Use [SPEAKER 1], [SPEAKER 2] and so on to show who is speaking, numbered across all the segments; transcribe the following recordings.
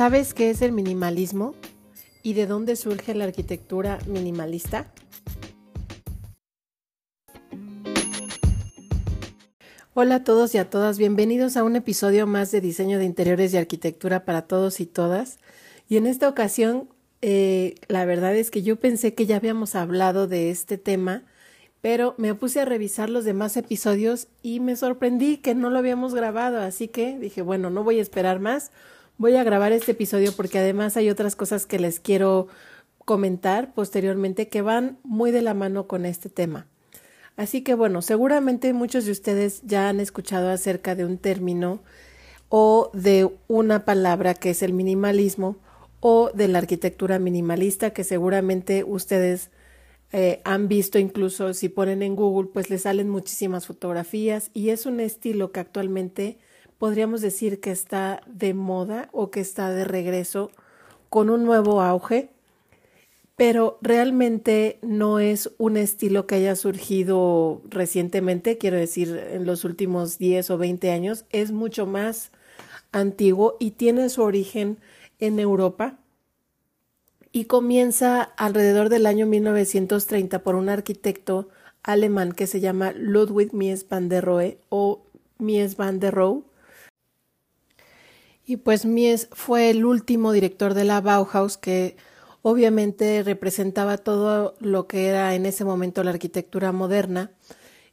[SPEAKER 1] ¿Sabes qué es el minimalismo y de dónde surge la arquitectura minimalista? Hola a todos y a todas, bienvenidos a un episodio más de diseño de interiores y arquitectura para todos y todas. Y en esta ocasión, eh, la verdad es que yo pensé que ya habíamos hablado de este tema, pero me puse a revisar los demás episodios y me sorprendí que no lo habíamos grabado, así que dije, bueno, no voy a esperar más, voy a grabar este episodio porque además hay otras cosas que les quiero comentar posteriormente que van muy de la mano con este tema. Así que bueno, seguramente muchos de ustedes ya han escuchado acerca de un término o de una palabra que es el minimalismo o de la arquitectura minimalista que seguramente ustedes eh, han visto incluso si ponen en Google pues les salen muchísimas fotografías y es un estilo que actualmente podríamos decir que está de moda o que está de regreso con un nuevo auge, pero realmente no es un estilo que haya surgido recientemente, quiero decir, en los últimos 10 o 20 años, es mucho más antiguo y tiene su origen en Europa y comienza alrededor del año 1930 por un arquitecto alemán que se llama Ludwig Mies van der Rohe o Mies van der Rohe y pues Mies fue el último director de la Bauhaus que obviamente representaba todo lo que era en ese momento la arquitectura moderna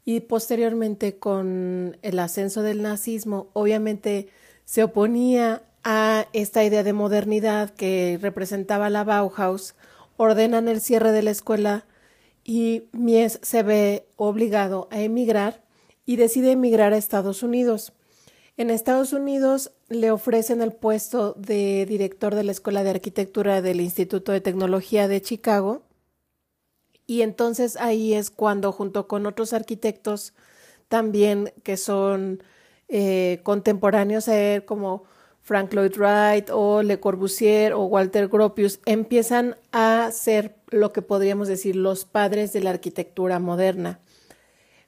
[SPEAKER 1] y posteriormente con el ascenso del nazismo obviamente se oponía a esta idea de modernidad que representaba la Bauhaus, ordenan el cierre de la escuela y Mies se ve obligado a emigrar y decide emigrar a Estados Unidos. En Estados Unidos le ofrecen el puesto de director de la Escuela de Arquitectura del Instituto de Tecnología de Chicago y entonces ahí es cuando junto con otros arquitectos también que son eh, contemporáneos a él como Frank Lloyd Wright o Le Corbusier o Walter Gropius empiezan a ser lo que podríamos decir los padres de la arquitectura moderna.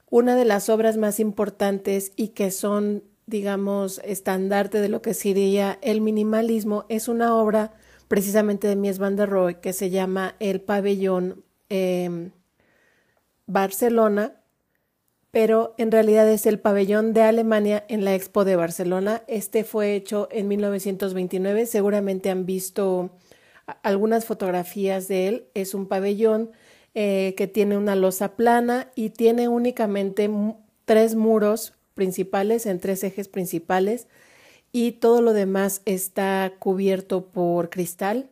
[SPEAKER 1] Una de las obras más importantes y que son digamos, estandarte de lo que sería el minimalismo, es una obra precisamente de Mies van der Rohe que se llama El Pabellón em, Barcelona, pero en realidad es el pabellón de Alemania en la Expo de Barcelona. Este fue hecho en 1929, seguramente han visto algunas fotografías de él. Es un pabellón eh, que tiene una losa plana y tiene únicamente tres muros principales, en tres ejes principales, y todo lo demás está cubierto por cristal.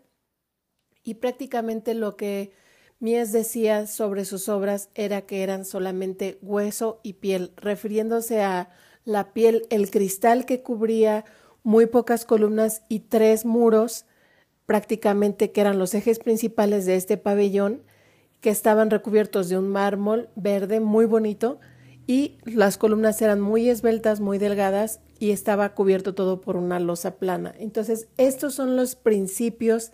[SPEAKER 1] Y prácticamente lo que Mies decía sobre sus obras era que eran solamente hueso y piel, refiriéndose a la piel, el cristal que cubría muy pocas columnas y tres muros, prácticamente que eran los ejes principales de este pabellón, que estaban recubiertos de un mármol verde muy bonito, y las columnas eran muy esbeltas, muy delgadas y estaba cubierto todo por una losa plana. Entonces, estos son los principios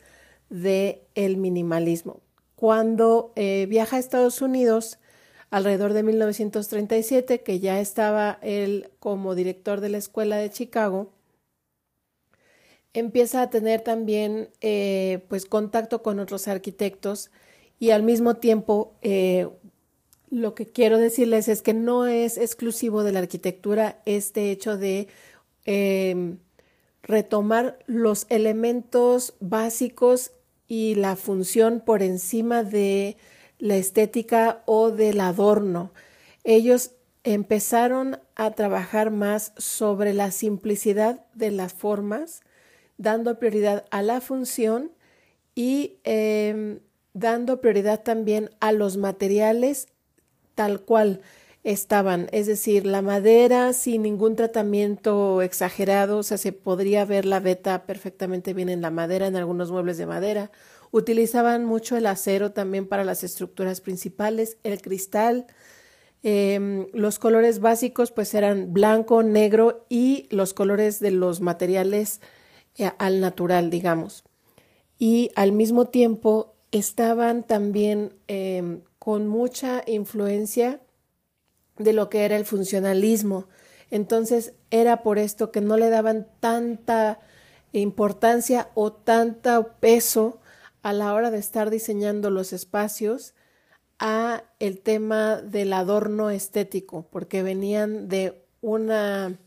[SPEAKER 1] del el minimalismo. Cuando eh, viaja a Estados Unidos, alrededor de 1937, que ya estaba él como director de la Escuela de Chicago, empieza a tener también eh, pues contacto con otros arquitectos y al mismo tiempo eh, lo que quiero decirles es que no es exclusivo de la arquitectura este hecho de em, retomar los elementos básicos y la función por encima de la estética o del adorno. Ellos empezaron a trabajar más sobre la simplicidad de las formas, dando prioridad a la función y em, dando prioridad también a los materiales tal cual estaban, es decir, la madera sin ningún tratamiento exagerado, o sea, se podría ver la veta perfectamente bien en la madera, en algunos muebles de madera. Utilizaban mucho el acero también para las estructuras principales, el cristal. Em, los colores básicos pues eran blanco, negro y los colores de los materiales eh, al natural, digamos. Y al mismo tiempo estaban también em, con mucha influencia de lo que era el funcionalismo. Entonces era por esto que no le daban tanta importancia o tanto peso a la hora de estar diseñando los espacios a el tema del adorno estético, porque venían de una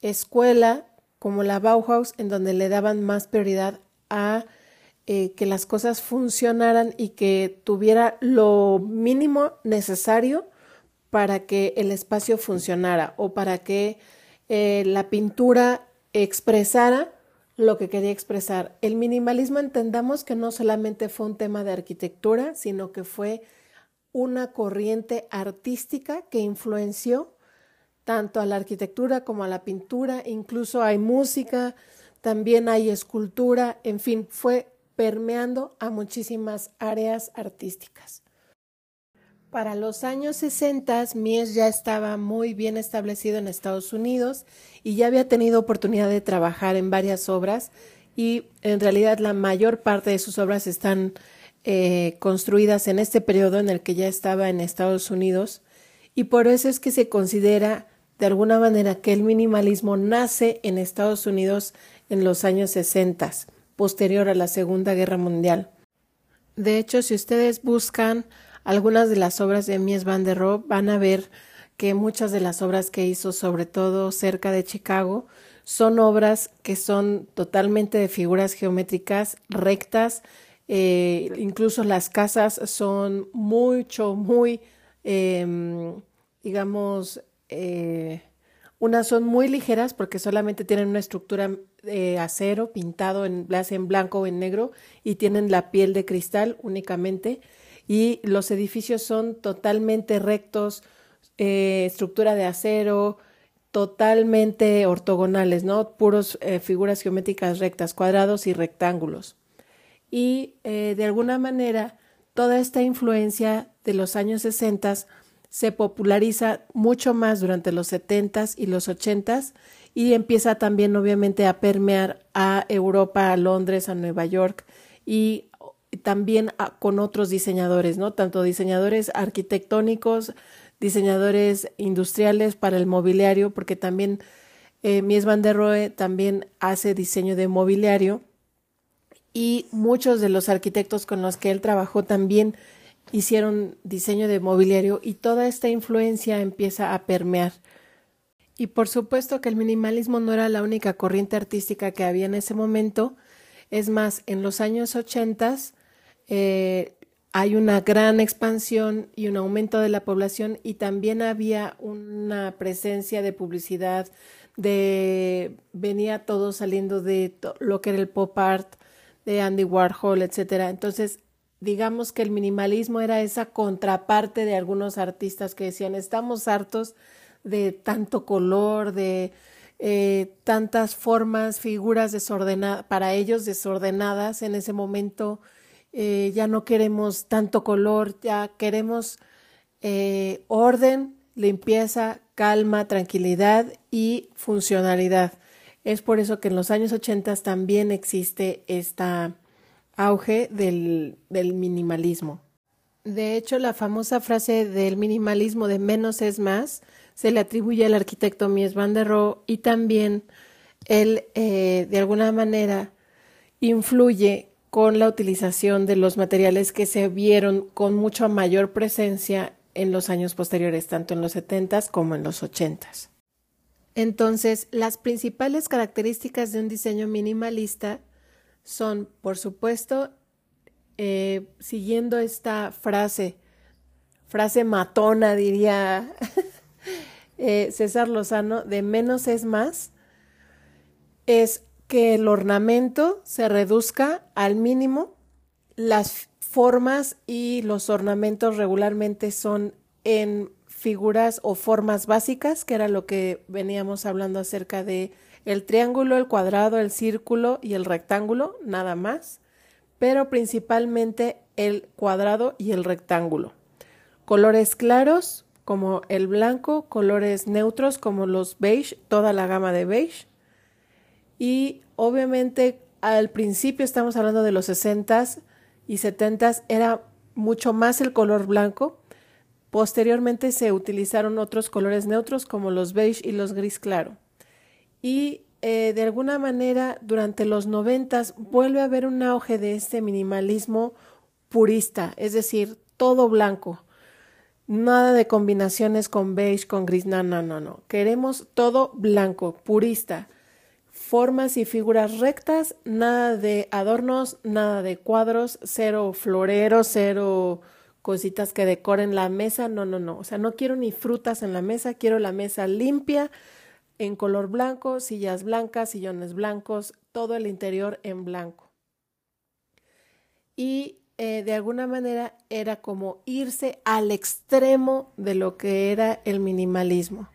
[SPEAKER 1] escuela como la Bauhaus, en donde le daban más prioridad a eh, que las cosas funcionaran y que tuviera lo mínimo necesario para que el espacio funcionara o para que eh, la pintura expresara lo que quería expresar. El minimalismo entendamos que no solamente fue un tema de arquitectura, sino que fue una corriente artística que influenció tanto a la arquitectura como a la pintura, incluso hay música, también hay escultura, en fin, fue permeando a muchísimas áreas artísticas. Para los años 60, Mies ya estaba muy bien establecido en Estados Unidos y ya había tenido oportunidad de trabajar en varias obras y en realidad la mayor parte de sus obras están eh, construidas en este periodo en el que ya estaba en Estados Unidos y por eso es que se considera de alguna manera que el minimalismo nace en Estados Unidos en los años 60, posterior a la Segunda Guerra Mundial. De hecho, si ustedes buscan algunas de las obras de Mies van der Rohe, van a ver que muchas de las obras que hizo, sobre todo cerca de Chicago, son obras que son totalmente de figuras geométricas rectas, eh, incluso las casas son mucho, muy, em, digamos, eh, unas son muy ligeras porque solamente tienen una estructura de acero pintado en, en blanco o en negro y tienen la piel de cristal únicamente y los edificios son totalmente rectos, eh, estructura de acero, totalmente ortogonales, ¿no? Puros eh, figuras geométricas rectas, cuadrados y rectángulos. Y eh, de alguna manera, toda esta influencia de los años 60 se populariza mucho más durante los 70s y los 80s y empieza también obviamente a permear a Europa, a Londres, a Nueva York y también con otros diseñadores, ¿no? Tanto diseñadores arquitectónicos, diseñadores industriales para el mobiliario, porque también eh, Mies van der Rohe también hace diseño de mobiliario y muchos de los arquitectos con los que él trabajó también hicieron diseño de mobiliario y toda esta influencia empieza a permear. Y por supuesto que el minimalismo no era la única corriente artística que había en ese momento. Es más, en los años ochentas eh, hay una gran expansión y un aumento de la población y también había una presencia de publicidad de venía todo saliendo de lo que era el pop art de Andy Warhol, etcétera. Entonces, digamos que el minimalismo era esa contraparte de algunos artistas que decían, estamos hartos de tanto color, de eh, tantas formas, figuras desordenadas, para ellos desordenadas en ese momento eh, ya no queremos tanto color, ya queremos eh, orden, limpieza, calma, tranquilidad y funcionalidad. Es por eso que en los años 80 también existe este auge del, del minimalismo. De hecho, la famosa frase del minimalismo de menos es más se le atribuye al arquitecto Mies van der Rohe y también él, eh, de alguna manera, influye con la utilización de los materiales que se vieron con mucha mayor presencia en los años posteriores, tanto en los 70 como en los 80 Entonces, las principales características de un diseño minimalista son, por supuesto, eh, siguiendo esta frase, frase matona, diría eh, César Lozano, de menos es más, es que el ornamento se reduzca al mínimo. Las formas y los ornamentos regularmente son en figuras o formas básicas, que era lo que veníamos hablando acerca de el triángulo, el cuadrado, el círculo y el rectángulo, nada más, pero principalmente el cuadrado y el rectángulo. Colores claros como el blanco, colores neutros como los beige, toda la gama de beige, y obviamente al principio estamos hablando de los 60s y 70s, era mucho más el color blanco. Posteriormente se utilizaron otros colores neutros como los beige y los gris claro. Y eh, de alguna manera durante los noventas vuelve a haber un auge de este minimalismo purista, es decir, todo blanco. Nada de combinaciones con beige, con gris, no, no, no, no. Queremos todo blanco, purista. Formas y figuras rectas, nada de adornos, nada de cuadros, cero floreros, cero cositas que decoren la mesa, no, no, no. O sea, no quiero ni frutas en la mesa, quiero la mesa limpia, en color blanco, sillas blancas, sillones blancos, todo el interior en blanco. Y eh, de alguna manera era como irse al extremo de lo que era el minimalismo.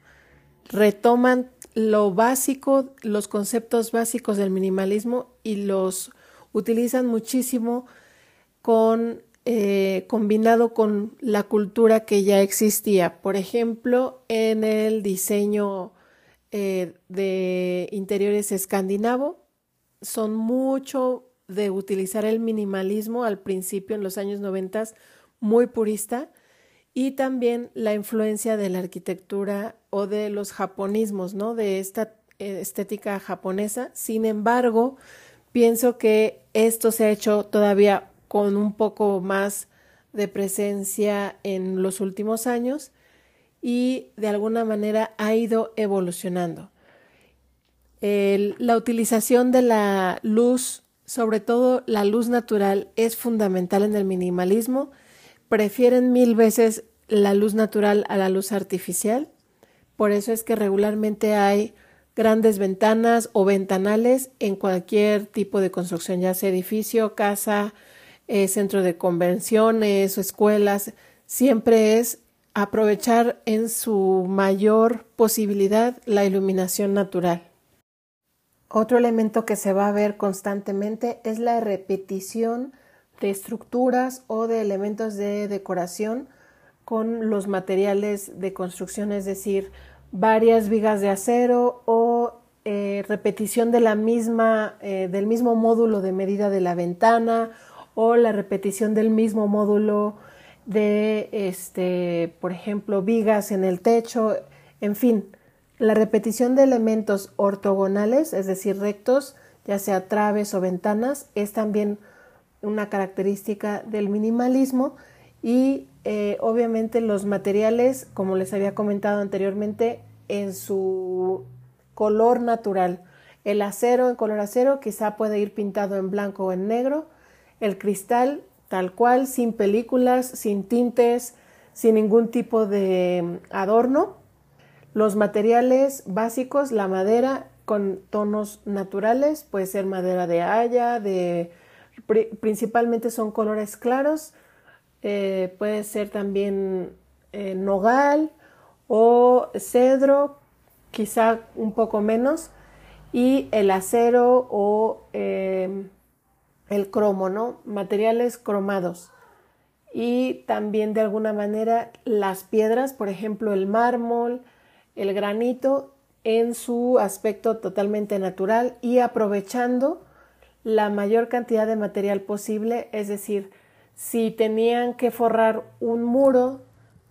[SPEAKER 1] Retoman lo básico, los conceptos básicos del minimalismo y los utilizan muchísimo con eh, combinado con la cultura que ya existía. Por ejemplo, en el diseño eh, de interiores escandinavo son mucho de utilizar el minimalismo al principio en los años noventas muy purista y también la influencia de la arquitectura o de los japonismos, ¿no? De esta eh, estética japonesa. Sin embargo, pienso que esto se ha hecho todavía con un poco más de presencia en los últimos años y de alguna manera ha ido evolucionando. la utilización de la luz, sobre todo la luz natural, es fundamental en el minimalismo. Prefieren mil veces la luz natural a la luz artificial. Por eso es que regularmente hay grandes ventanas o ventanales en cualquier tipo de construcción, ya sea edificio, casa, eh, centro de convenciones o escuelas. Siempre es aprovechar en su mayor posibilidad la iluminación natural. Otro elemento que se va a ver constantemente es la repetición de estructuras o de elementos de decoración con los materiales de construcción, es decir, varias vigas de acero o eh, repetición de la misma, eh, del mismo módulo de medida de la ventana o la repetición del mismo módulo de, este, por ejemplo, vigas en el techo, en fin, la repetición de elementos ortogonales, es decir, rectos, ya sea traves o ventanas, es también una característica del minimalismo y eh, obviamente los materiales, como les había comentado anteriormente, en su color natural. El acero en color acero quizá puede ir pintado en blanco o en negro. El cristal tal cual, sin películas, sin tintes, sin ningún tipo de mm, adorno. Los materiales básicos, la madera con tonos naturales, puede ser madera de haya, de principalmente son colores claros, eh, puede ser también eh, nogal o cedro, quizá un poco menos, y el acero o eh, el cromo, ¿no? Materiales cromados. Y también de alguna manera las piedras, por ejemplo, el mármol, el granito, en su aspecto totalmente natural y aprovechando la mayor cantidad de material posible, es decir, si tenían que forrar un muro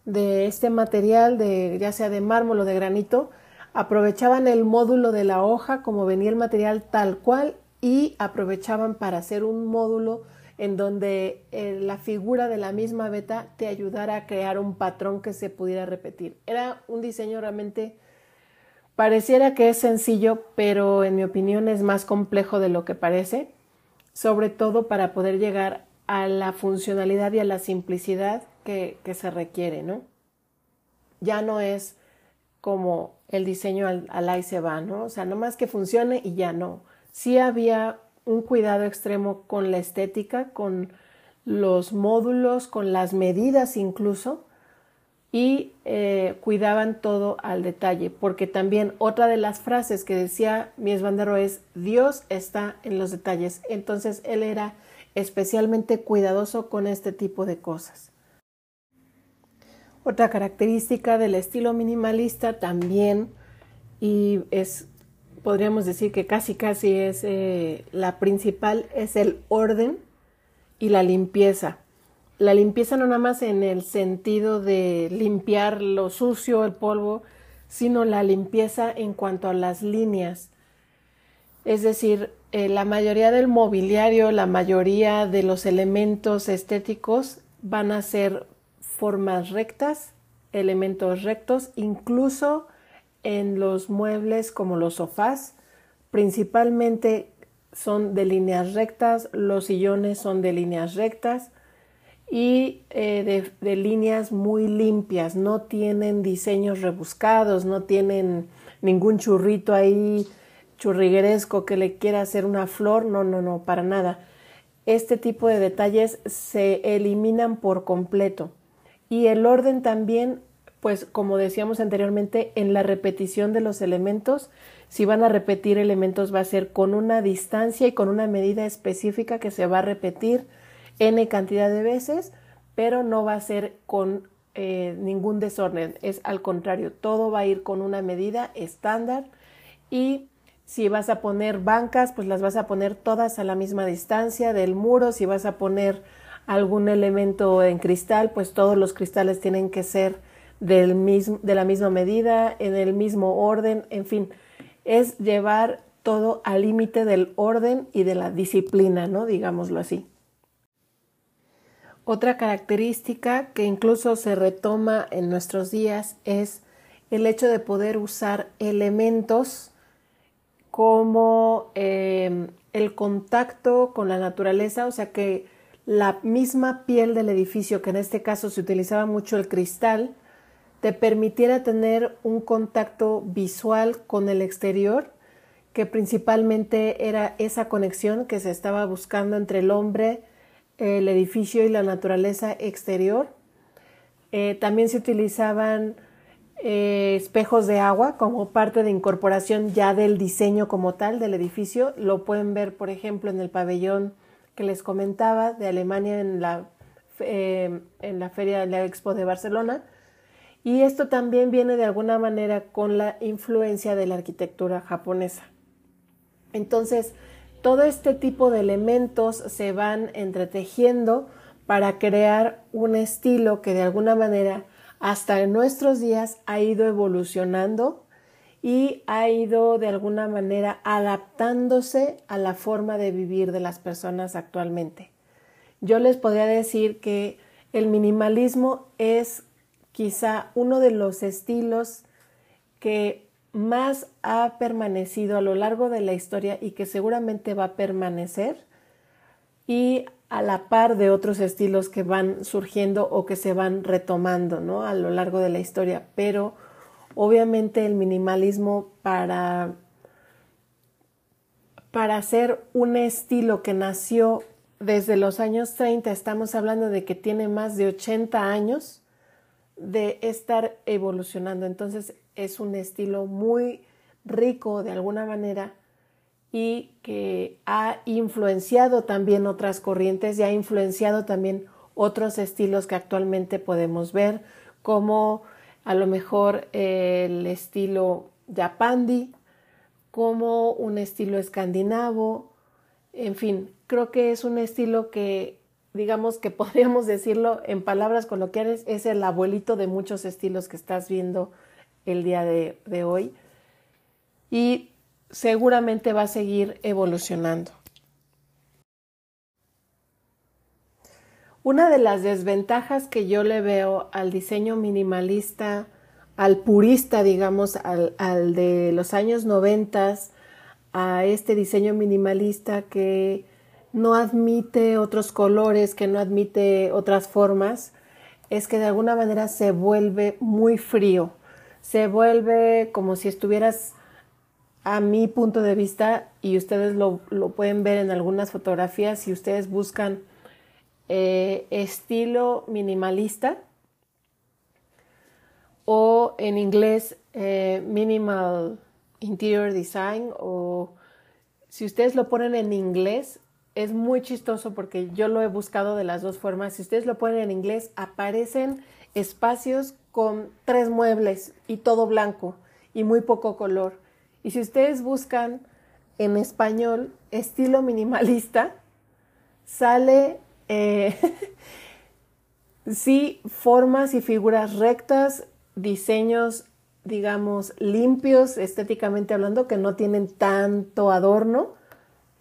[SPEAKER 1] de este material, de, ya sea de mármol o de granito, aprovechaban el módulo de la hoja como venía el material tal cual y aprovechaban para hacer un módulo en donde eh, la figura de la misma beta te ayudara a crear un patrón que se pudiera repetir. Era un diseño realmente, pareciera que es sencillo, pero en mi opinión es más complejo de lo que parece, sobre todo para poder llegar a la funcionalidad y a la simplicidad que, se requiere, ¿no? Ya no es como el diseño al, al ahí se va, ¿no? O sea, no más que funcione y ya no sí había un cuidado extremo con la estética, con los módulos, con las medidas incluso, y eh, cuidaban todo al detalle, porque también otra de las frases que decía Mies van der es Dios está en los detalles. Entonces él era especialmente cuidadoso con este tipo de cosas. Otra característica del estilo minimalista también, y es podríamos decir que casi casi es eh, la principal es el orden y la limpieza. La limpieza no nada más en el sentido de limpiar lo sucio, el polvo, sino la limpieza en cuanto a las líneas. Es decir, eh, la mayoría del mobiliario, la mayoría de los elementos estéticos van a ser formas rectas, elementos rectos, incluso en los muebles como los sofás, principalmente son de líneas rectas, los sillones son de líneas rectas y eh, de, líneas muy limpias, no tienen diseños rebuscados, no tienen ningún churrito ahí churrigueresco que le quiera hacer una flor, no, no, no, para nada. Este tipo de detalles se eliminan por completo. Y el orden también, pues como decíamos anteriormente, en la repetición de los elementos, si van a repetir elementos va a ser con una distancia y con una medida específica que se va a repetir n cantidad de veces, pero no va a ser con eh, ningún desorden. Es al contrario, todo va a ir con una medida estándar y si vas a poner bancas, pues las vas a poner todas a la misma distancia del muro. Si vas a poner algún elemento en cristal, pues todos los cristales tienen que ser de la misma medida, en el mismo orden, en fin, es llevar todo al límite del orden y de la disciplina, ¿no? Digámoslo así. Otra característica que incluso se retoma en nuestros días es el hecho de poder usar elementos como em, el contacto con la naturaleza, o sea que la misma piel del edificio, que en este caso se utilizaba mucho el cristal, te permitiera tener un contacto visual con el exterior, que principalmente era esa conexión que se estaba buscando entre el hombre, el edificio y la naturaleza exterior. Eh, también se utilizaban eh, espejos de agua como parte de incorporación ya del diseño como tal del edificio. Lo pueden ver, por ejemplo, en el pabellón que les comentaba de Alemania en la, eh, en la Feria de la Expo de Barcelona. Y esto también viene de alguna manera con la influencia de la arquitectura japonesa. Entonces, todo este tipo de elementos se van entretejiendo para crear un estilo que de alguna manera hasta en nuestros días ha ido evolucionando y ha ido de alguna manera adaptándose a la forma de vivir de las personas actualmente. Yo les podría decir que el minimalismo es quizá uno de los estilos que más ha permanecido a lo largo de la historia y que seguramente va a permanecer y a la par de otros estilos que van surgiendo o que se van retomando ¿no? a lo largo de la historia. Pero obviamente el minimalismo para, para hacer un estilo que nació desde los años 30, estamos hablando de que tiene más de 80 años de estar evolucionando. Entonces es un estilo muy rico de alguna manera y que ha influenciado también otras corrientes y ha influenciado también otros estilos que actualmente podemos ver, como a lo mejor el estilo japandi, como un estilo escandinavo, en fin, creo que es un estilo que digamos que podríamos decirlo en palabras coloquiales, es el abuelito de muchos estilos que estás viendo el día de, hoy. Y seguramente va a seguir evolucionando. Una de las desventajas que yo le veo al diseño minimalista, al purista, digamos, al, de los años noventas, a este diseño minimalista que no admite otros colores, que no admite otras formas, es que de alguna manera se vuelve muy frío, se vuelve como si estuvieras a mi punto de vista, y ustedes lo, pueden ver en algunas fotografías, si ustedes buscan eh, estilo minimalista o en inglés eh, minimal interior design o si ustedes lo ponen en inglés es muy chistoso porque yo lo he buscado de las dos formas. Si ustedes lo ponen en inglés aparecen espacios con tres muebles y todo blanco y muy poco color. Y si ustedes buscan en español estilo minimalista, sale eh, sí formas y figuras rectas, diseños digamos, limpios estéticamente hablando, que no tienen tanto adorno,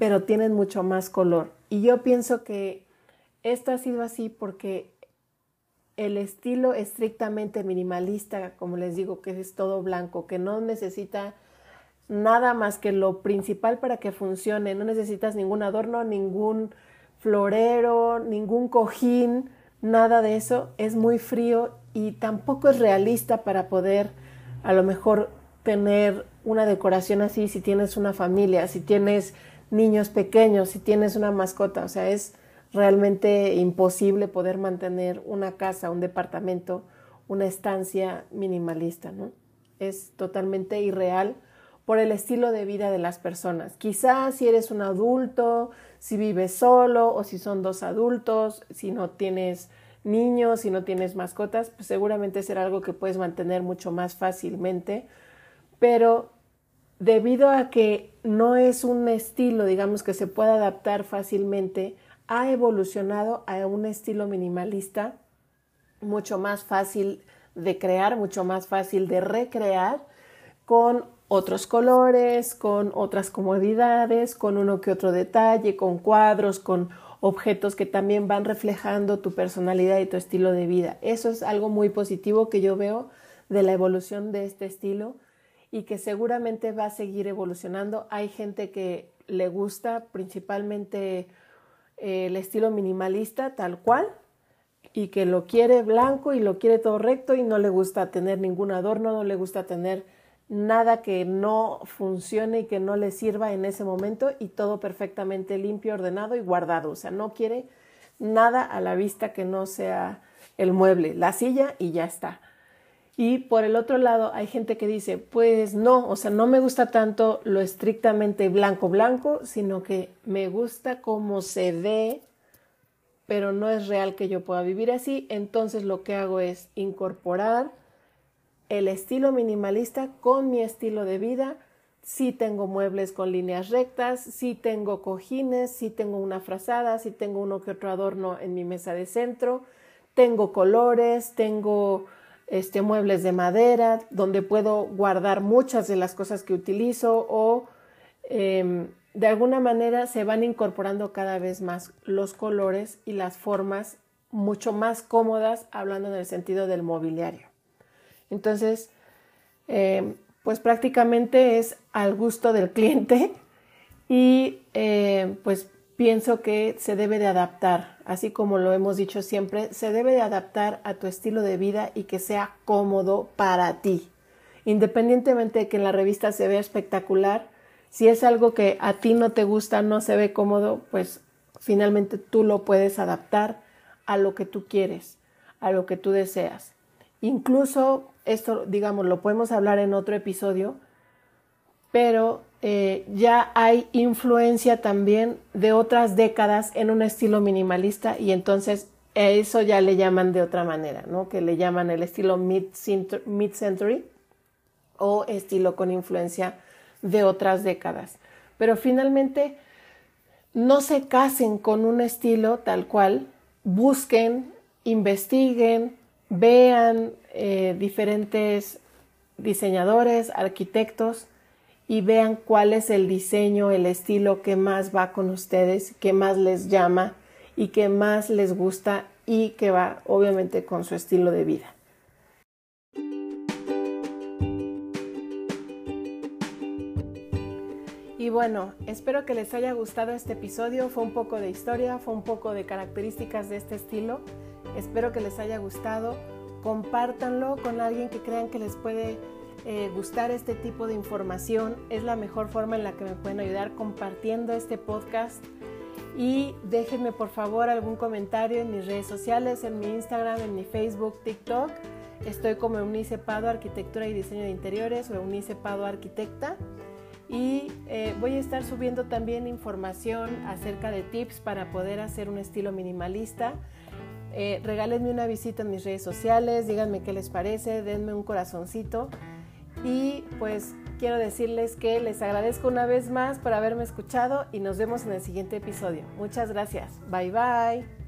[SPEAKER 1] pero tienen mucho más color. Y yo pienso que esto ha sido así porque el estilo estrictamente minimalista, como les digo, que es todo blanco, que no necesita nada más que lo principal para que funcione, no necesitas ningún adorno, ningún florero, ningún cojín, nada de eso, es muy frío y tampoco es realista para poder a lo mejor tener una decoración así si tienes una familia, si tienes niños pequeños, si tienes una mascota, o sea, es realmente imposible poder mantener una casa, un departamento, una estancia minimalista, ¿no? Es totalmente irreal por el estilo de vida de las personas. Quizás si eres un adulto, si vives solo o si son dos adultos, si no tienes niños, si no tienes mascotas, pues seguramente será algo que puedes mantener mucho más fácilmente, pero debido a que no es un estilo, digamos, que se pueda adaptar fácilmente, ha evolucionado a un estilo minimalista mucho más fácil de crear, mucho más fácil de recrear, con otros colores, con otras comodidades, con uno que otro detalle, con cuadros, con objetos que también van reflejando tu personalidad y tu estilo de vida. Eso es algo muy positivo que yo veo de la evolución de este estilo y que seguramente va a seguir evolucionando. Hay gente que le gusta principalmente eh, el estilo minimalista tal cual y que lo quiere blanco y lo quiere todo recto y no le gusta tener ningún adorno, no le gusta tener nada que no funcione y que no le sirva en ese momento y todo perfectamente limpio, ordenado y guardado. O sea, no quiere nada a la vista que no sea el mueble, la silla y ya está. Y por el otro lado hay gente que dice, pues no, o sea, no me gusta tanto lo estrictamente blanco blanco, sino que me gusta cómo se ve, pero no es real que yo pueda vivir así. Entonces lo que hago es incorporar el estilo minimalista con mi estilo de vida. Sí tengo muebles con líneas rectas, sí tengo cojines, sí tengo una frazada, sí tengo uno que otro adorno en mi mesa de centro, tengo colores, tengo este, muebles de madera donde puedo guardar muchas de las cosas que utilizo o em, de alguna manera se van incorporando cada vez más los colores y las formas mucho más cómodas hablando en el sentido del mobiliario. Entonces, eh, pues prácticamente es al gusto del cliente y eh, pues pienso que se debe de adaptar, así como lo hemos dicho siempre, se debe de adaptar a tu estilo de vida y que sea cómodo para ti. Independientemente de que en la revista se vea espectacular, si es algo que a ti no te gusta, no se ve cómodo, pues finalmente tú lo puedes adaptar a lo que tú quieres, a lo que tú deseas. Incluso esto, digamos, lo podemos hablar en otro episodio, pero eh, ya hay influencia también de otras décadas en un estilo minimalista y entonces eso ya le llaman de otra manera, ¿no? Que le llaman el estilo mid-century o estilo con influencia de otras décadas. Pero finalmente no se casen con un estilo tal cual, busquen, investiguen, vean eh, diferentes diseñadores, arquitectos y vean cuál es el diseño, el estilo que más va con ustedes, que más les llama y que más les gusta y que va obviamente con su estilo de vida. Y bueno, espero que les haya gustado este episodio. Fue un poco de historia, fue un poco de características de este estilo. Espero que les haya gustado. Compártanlo con alguien que crean que les puede eh, gustar este tipo de información. Es la mejor forma en la que me pueden ayudar compartiendo este podcast. Y déjenme por favor algún comentario en mis redes sociales, en mi Instagram, en mi Facebook, TikTok. Estoy como Eunice Pado, Arquitectura y Diseño de Interiores o Eunice Pado Arquitecta. Y eh, voy a estar subiendo también información acerca de tips para poder hacer un estilo minimalista eh, regálenme una visita en mis redes sociales, díganme qué les parece, denme un corazoncito y pues quiero decirles que les agradezco una vez más por haberme escuchado y nos vemos en el siguiente episodio. Muchas gracias. Bye bye.